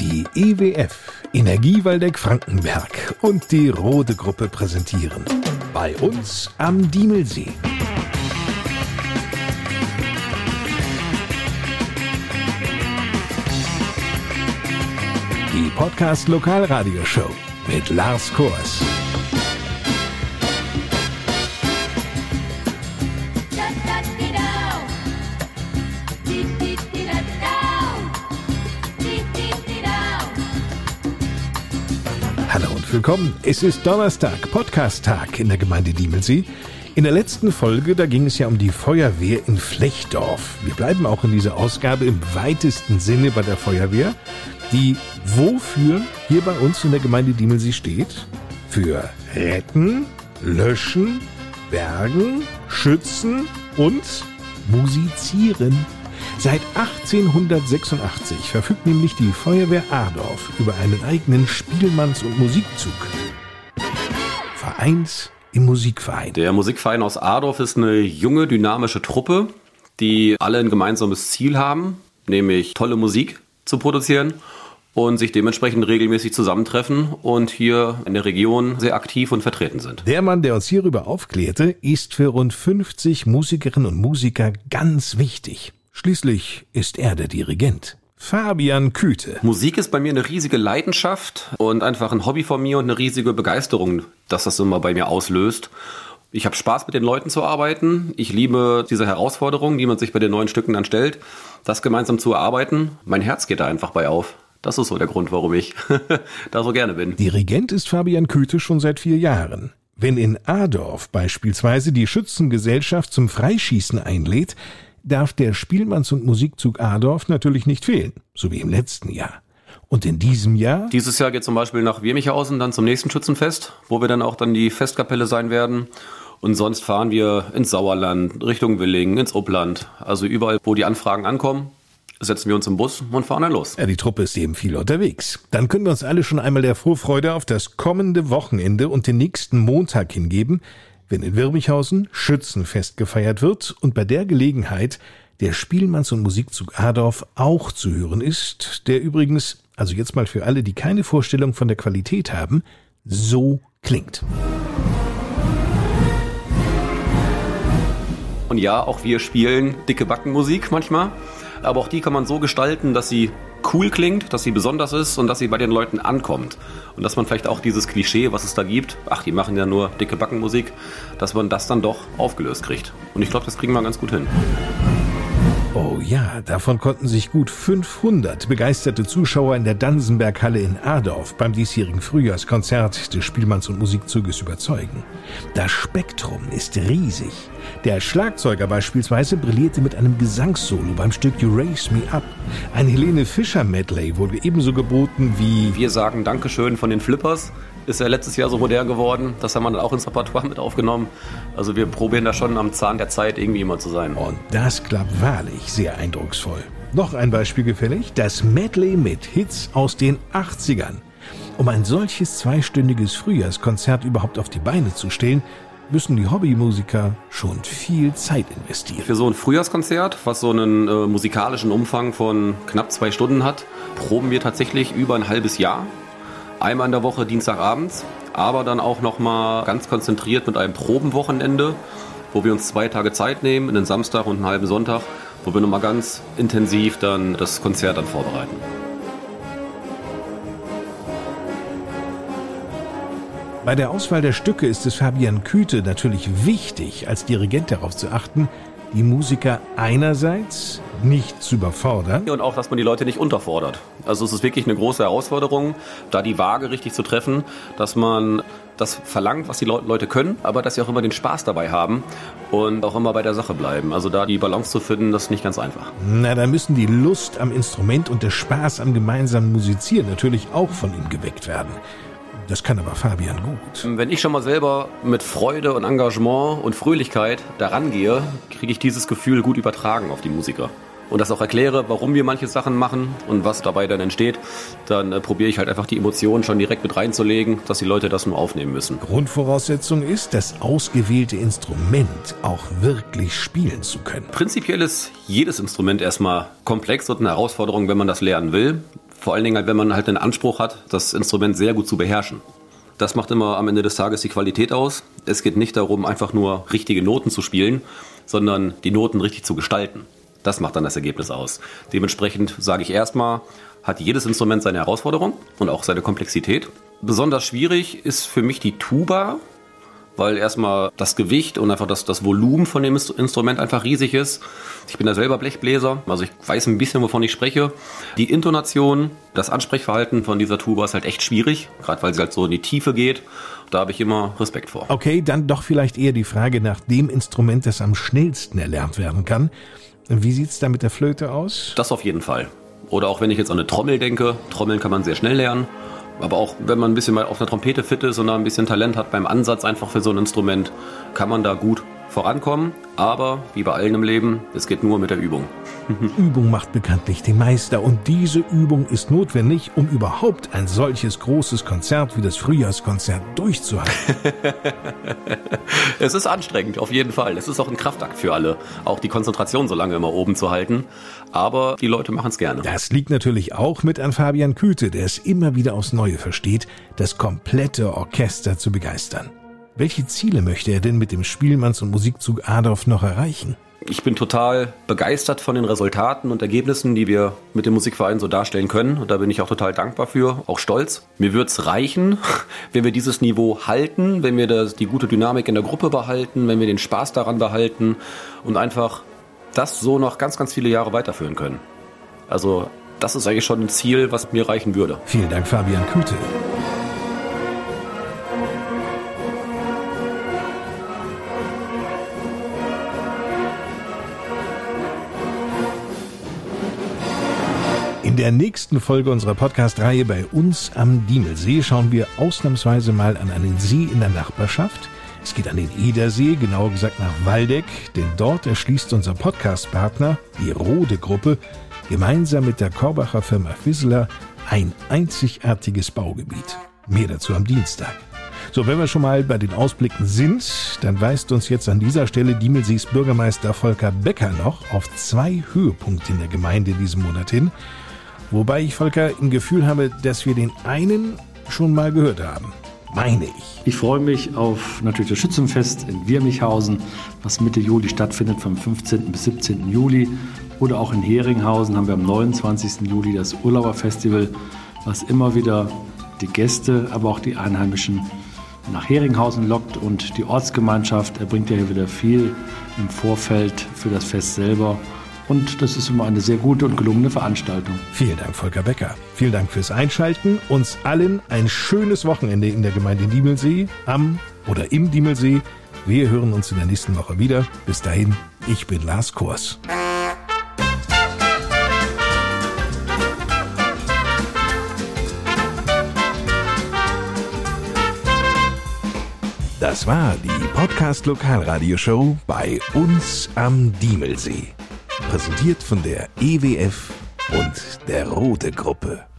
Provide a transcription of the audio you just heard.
Die EWF, Energiewaldeck Frankenberg und die Rode Gruppe präsentieren. Bei uns am Diemelsee. Die Podcast Lokalradioshow mit Lars Kors. Willkommen. Es ist Donnerstag, Podcast-Tag in der Gemeinde Diemelsee. In der letzten Folge, da ging es ja um die Feuerwehr in Flechtdorf. Wir bleiben auch in dieser Ausgabe im weitesten Sinne bei der Feuerwehr, die wofür hier bei uns in der Gemeinde Diemelsee steht. Für retten, löschen, bergen, schützen und musizieren. Seit 1886 verfügt nämlich die Feuerwehr Adorf über einen eigenen Spielmanns- und Musikzug. Vereins im Musikverein. Der Musikverein aus Adorf ist eine junge, dynamische Truppe, die alle ein gemeinsames Ziel haben, nämlich tolle Musik zu produzieren und sich dementsprechend regelmäßig zusammentreffen und hier in der Region sehr aktiv und vertreten sind. Der Mann, der uns hierüber aufklärte, ist für rund 50 Musikerinnen und Musiker ganz wichtig. Schließlich ist er der Dirigent. Fabian Küte. Musik ist bei mir eine riesige Leidenschaft und einfach ein Hobby von mir und eine riesige Begeisterung, dass das immer bei mir auslöst. Ich habe Spaß mit den Leuten zu arbeiten. Ich liebe diese Herausforderungen, die man sich bei den neuen Stücken dann stellt, das gemeinsam zu erarbeiten. Mein Herz geht da einfach bei auf. Das ist so der Grund, warum ich da so gerne bin. Dirigent ist Fabian Küte schon seit vier Jahren. Wenn in Adorf beispielsweise die Schützengesellschaft zum Freischießen einlädt, darf der Spielmanns- und Musikzug Adorf natürlich nicht fehlen, so wie im letzten Jahr. Und in diesem Jahr? Dieses Jahr geht zum Beispiel nach Wirmichhausen dann zum nächsten Schützenfest, wo wir dann auch dann die Festkapelle sein werden. Und sonst fahren wir ins Sauerland, Richtung Willingen, ins Uppland. Also überall, wo die Anfragen ankommen, setzen wir uns im Bus und fahren dann los. Ja, die Truppe ist eben viel unterwegs. Dann können wir uns alle schon einmal der Vorfreude auf das kommende Wochenende und den nächsten Montag hingeben, wenn in Wirmichhausen Schützenfest gefeiert wird und bei der Gelegenheit der Spielmanns- und Musikzug Adorf auch zu hören ist, der übrigens, also jetzt mal für alle, die keine Vorstellung von der Qualität haben, so klingt. Und ja, auch wir spielen dicke Backenmusik manchmal, aber auch die kann man so gestalten, dass sie cool klingt, dass sie besonders ist und dass sie bei den Leuten ankommt. Und dass man vielleicht auch dieses Klischee, was es da gibt, ach, die machen ja nur dicke Backenmusik, dass man das dann doch aufgelöst kriegt. Und ich glaube, das kriegen wir ganz gut hin. Oh ja, davon konnten sich gut 500 begeisterte Zuschauer in der Dansenberghalle in Adorf beim diesjährigen Frühjahrskonzert des Spielmanns- und Musikzuges überzeugen. Das Spektrum ist riesig. Der Schlagzeuger beispielsweise brillierte mit einem Gesangssolo beim Stück You Raise Me Up. Ein Helene Fischer Medley wurde ebenso geboten wie Wir sagen Dankeschön von den Flippers. Ist ja letztes Jahr so modern geworden. Das haben wir dann auch ins Repertoire mit aufgenommen. Also wir probieren da schon am Zahn der Zeit irgendwie immer zu sein. Und das klappt wahrlich sehr eindrucksvoll. Noch ein Beispiel gefällig, das Medley mit Hits aus den 80ern. Um ein solches zweistündiges Frühjahrskonzert überhaupt auf die Beine zu stellen, müssen die Hobbymusiker schon viel Zeit investieren. Für so ein Frühjahrskonzert, was so einen äh, musikalischen Umfang von knapp zwei Stunden hat, proben wir tatsächlich über ein halbes Jahr. Einmal in der Woche Dienstagabends, aber dann auch nochmal ganz konzentriert mit einem Probenwochenende, wo wir uns zwei Tage Zeit nehmen, einen Samstag und einen halben Sonntag, wo wir nochmal ganz intensiv dann das Konzert dann vorbereiten. Bei der Auswahl der Stücke ist es Fabian Küte natürlich wichtig, als Dirigent darauf zu achten, die Musiker einerseits nicht zu überfordern. Und auch, dass man die Leute nicht unterfordert. Also es ist wirklich eine große Herausforderung, da die Waage richtig zu treffen, dass man das verlangt, was die Leute können, aber dass sie auch immer den Spaß dabei haben und auch immer bei der Sache bleiben. Also da die Balance zu finden, das ist nicht ganz einfach. Na, da müssen die Lust am Instrument und der Spaß am gemeinsamen Musizieren natürlich auch von ihm geweckt werden. Das kann aber Fabian gut. Wenn ich schon mal selber mit Freude und Engagement und Fröhlichkeit daran gehe, kriege ich dieses Gefühl gut übertragen auf die Musiker. Und das auch erkläre, warum wir manche Sachen machen und was dabei dann entsteht, dann äh, probiere ich halt einfach die Emotionen schon direkt mit reinzulegen, dass die Leute das nur aufnehmen müssen. Grundvoraussetzung ist, das ausgewählte Instrument auch wirklich spielen zu können. Prinzipiell ist jedes Instrument erstmal komplex und eine Herausforderung, wenn man das lernen will. Vor allen Dingen halt, wenn man halt den Anspruch hat, das Instrument sehr gut zu beherrschen. Das macht immer am Ende des Tages die Qualität aus. Es geht nicht darum, einfach nur richtige Noten zu spielen, sondern die Noten richtig zu gestalten. Das macht dann das Ergebnis aus. Dementsprechend sage ich erstmal, hat jedes Instrument seine Herausforderung und auch seine Komplexität. Besonders schwierig ist für mich die Tuba, weil erstmal das Gewicht und einfach das, das Volumen von dem Instrument einfach riesig ist. Ich bin da selber Blechbläser, also ich weiß ein bisschen, wovon ich spreche. Die Intonation, das Ansprechverhalten von dieser Tuba ist halt echt schwierig, gerade weil sie halt so in die Tiefe geht. Da habe ich immer Respekt vor. Okay, dann doch vielleicht eher die Frage nach dem Instrument, das am schnellsten erlernt werden kann. Wie sieht es da mit der Flöte aus? Das auf jeden Fall. Oder auch wenn ich jetzt an eine Trommel denke, Trommeln kann man sehr schnell lernen. Aber auch wenn man ein bisschen mal auf einer Trompete fit ist und da ein bisschen Talent hat beim Ansatz einfach für so ein Instrument, kann man da gut vorankommen. Aber wie bei allen im Leben, es geht nur mit der Übung. Übung macht bekanntlich den Meister und diese Übung ist notwendig, um überhaupt ein solches großes Konzert wie das Frühjahrskonzert durchzuhalten. es ist anstrengend, auf jeden Fall. Es ist auch ein Kraftakt für alle, auch die Konzentration so lange immer oben zu halten. Aber die Leute machen es gerne. Das liegt natürlich auch mit an Fabian Küte, der es immer wieder aufs Neue versteht, das komplette Orchester zu begeistern. Welche Ziele möchte er denn mit dem Spielmanns- und Musikzug Adolf noch erreichen? Ich bin total begeistert von den Resultaten und Ergebnissen, die wir mit dem Musikverein so darstellen können. Und da bin ich auch total dankbar für, auch stolz. Mir wird es reichen, wenn wir dieses Niveau halten, wenn wir das, die gute Dynamik in der Gruppe behalten, wenn wir den Spaß daran behalten und einfach das so noch ganz, ganz viele Jahre weiterführen können. Also das ist eigentlich schon ein Ziel, was mir reichen würde. Vielen Dank, Fabian Kute. In der nächsten Folge unserer Podcast-Reihe bei uns am Diemelsee schauen wir ausnahmsweise mal an einen See in der Nachbarschaft. Es geht an den Edersee, genauer gesagt nach Waldeck, denn dort erschließt unser Podcast-Partner, die Rode Gruppe, gemeinsam mit der Korbacher Firma Fissler ein einzigartiges Baugebiet. Mehr dazu am Dienstag. So, wenn wir schon mal bei den Ausblicken sind, dann weist uns jetzt an dieser Stelle Diemelsees Bürgermeister Volker Becker noch auf zwei Höhepunkte in der Gemeinde diesen Monat hin. Wobei ich, Volker, im Gefühl habe, dass wir den einen schon mal gehört haben. Meine ich. Ich freue mich auf natürlich das Schützenfest in Wirmichhausen, was Mitte Juli stattfindet, vom 15. bis 17. Juli. Oder auch in Heringhausen haben wir am 29. Juli das Urlauberfestival, was immer wieder die Gäste, aber auch die Einheimischen nach Heringhausen lockt und die Ortsgemeinschaft erbringt ja hier wieder viel im Vorfeld für das Fest selber. Und das ist immer eine sehr gute und gelungene Veranstaltung. Vielen Dank, Volker Becker. Vielen Dank fürs Einschalten. Uns allen ein schönes Wochenende in der Gemeinde Diemelsee, am oder im Diemelsee. Wir hören uns in der nächsten Woche wieder. Bis dahin, ich bin Lars Kors. Das war die Podcast Lokalradioshow bei uns am Diemelsee. Präsentiert von der EWF und der Rote Gruppe.